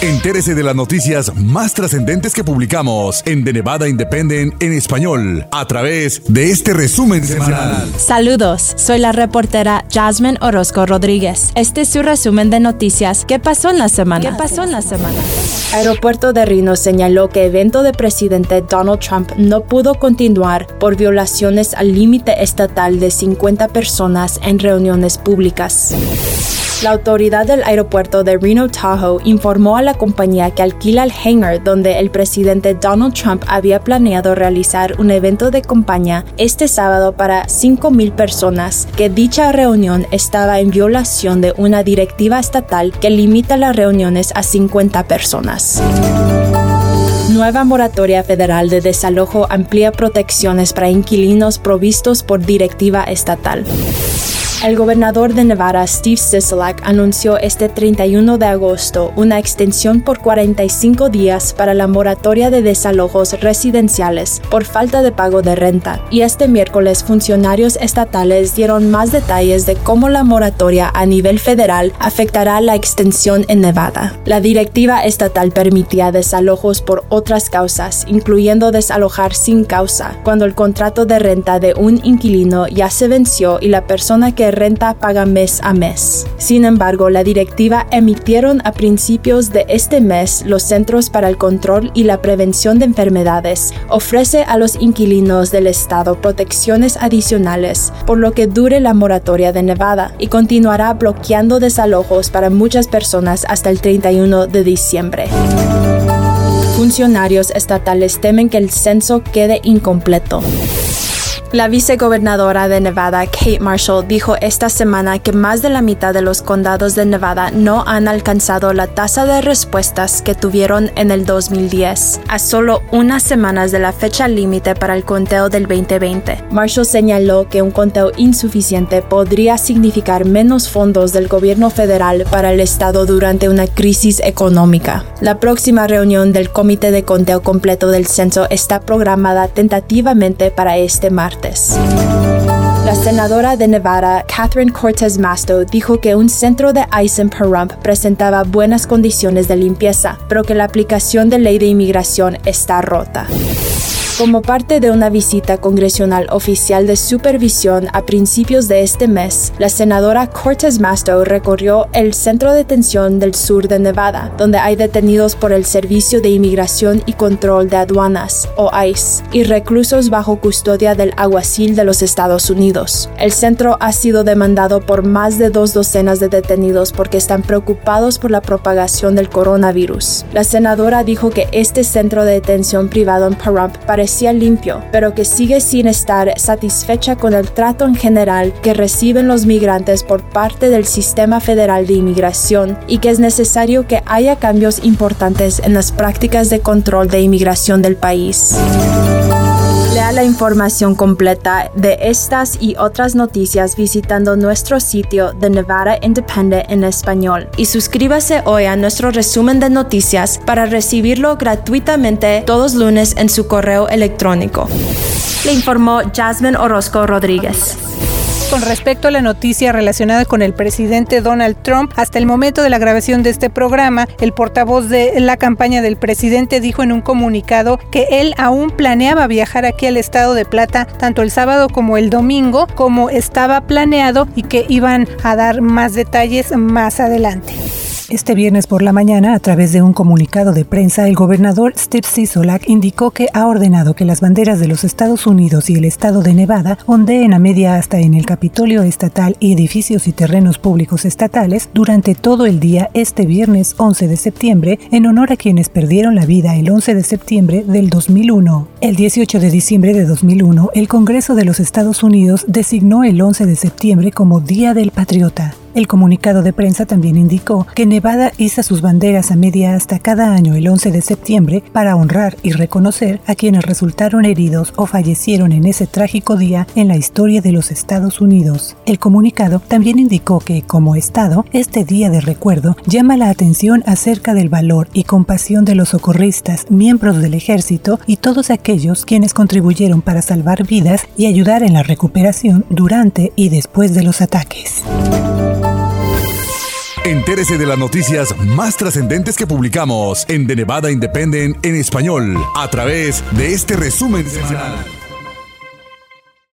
Entérese de las noticias más trascendentes que publicamos en The Nevada Independent en español a través de este resumen semanal. Saludos, soy la reportera Jasmine Orozco Rodríguez. Este es su resumen de noticias ¿Qué pasó en la semana? ¿Qué pasó en la semana? Aeropuerto de Reno señaló que evento de presidente Donald Trump no pudo continuar por violaciones al límite estatal de 50 personas en reuniones públicas. La autoridad del aeropuerto de Reno Tahoe informó a la compañía que alquila el hangar donde el presidente Donald Trump había planeado realizar un evento de campaña este sábado para 5.000 personas, que dicha reunión estaba en violación de una directiva estatal que limita las reuniones a 50 personas. Nueva moratoria federal de desalojo amplía protecciones para inquilinos provistos por directiva estatal. El gobernador de Nevada, Steve Sisolak, anunció este 31 de agosto una extensión por 45 días para la moratoria de desalojos residenciales por falta de pago de renta. Y este miércoles funcionarios estatales dieron más detalles de cómo la moratoria a nivel federal afectará la extensión en Nevada. La directiva estatal permitía desalojos por otras causas, incluyendo desalojar sin causa, cuando el contrato de renta de un inquilino ya se venció y la persona que renta paga mes a mes. Sin embargo, la directiva emitieron a principios de este mes los Centros para el Control y la Prevención de Enfermedades. Ofrece a los inquilinos del estado protecciones adicionales por lo que dure la moratoria de Nevada y continuará bloqueando desalojos para muchas personas hasta el 31 de diciembre. Funcionarios estatales temen que el censo quede incompleto. La vicegobernadora de Nevada, Kate Marshall, dijo esta semana que más de la mitad de los condados de Nevada no han alcanzado la tasa de respuestas que tuvieron en el 2010, a solo unas semanas de la fecha límite para el conteo del 2020. Marshall señaló que un conteo insuficiente podría significar menos fondos del gobierno federal para el Estado durante una crisis económica. La próxima reunión del Comité de Conteo Completo del Censo está programada tentativamente para este martes. La senadora de Nevada, Catherine Cortez Masto, dijo que un centro de ICE en Pahrump presentaba buenas condiciones de limpieza, pero que la aplicación de ley de inmigración está rota. Como parte de una visita congresional oficial de supervisión a principios de este mes, la senadora Cortez Masto recorrió el centro de detención del sur de Nevada, donde hay detenidos por el Servicio de Inmigración y Control de Aduanas, o ICE, y reclusos bajo custodia del alguacil de los Estados Unidos. El centro ha sido demandado por más de dos docenas de detenidos porque están preocupados por la propagación del coronavirus. La senadora dijo que este centro de detención privado en Pahrump parece limpio, pero que sigue sin estar satisfecha con el trato en general que reciben los migrantes por parte del sistema federal de inmigración y que es necesario que haya cambios importantes en las prácticas de control de inmigración del país. Lea la información completa de estas y otras noticias visitando nuestro sitio de Nevada Independent en español y suscríbase hoy a nuestro resumen de noticias para recibirlo gratuitamente todos lunes en su correo electrónico. Le informó Jasmine Orozco Rodríguez con respecto a la noticia relacionada con el presidente Donald Trump. Hasta el momento de la grabación de este programa, el portavoz de la campaña del presidente dijo en un comunicado que él aún planeaba viajar aquí al estado de Plata tanto el sábado como el domingo, como estaba planeado y que iban a dar más detalles más adelante. Este viernes por la mañana, a través de un comunicado de prensa, el gobernador Steve Sisolak indicó que ha ordenado que las banderas de los Estados Unidos y el estado de Nevada ondeen a media hasta en el Capitolio estatal y edificios y terrenos públicos estatales durante todo el día este viernes 11 de septiembre en honor a quienes perdieron la vida el 11 de septiembre del 2001. El 18 de diciembre de 2001, el Congreso de los Estados Unidos designó el 11 de septiembre como Día del Patriota. El comunicado de prensa también indicó que Nevada iza sus banderas a media hasta cada año el 11 de septiembre para honrar y reconocer a quienes resultaron heridos o fallecieron en ese trágico día en la historia de los Estados Unidos. El comunicado también indicó que, como Estado, este día de recuerdo llama la atención acerca del valor y compasión de los socorristas, miembros del ejército y todos aquellos quienes contribuyeron para salvar vidas y ayudar en la recuperación durante y después de los ataques. Entérese de las noticias más trascendentes que publicamos en The Nevada Independent en español a través de este resumen semanal.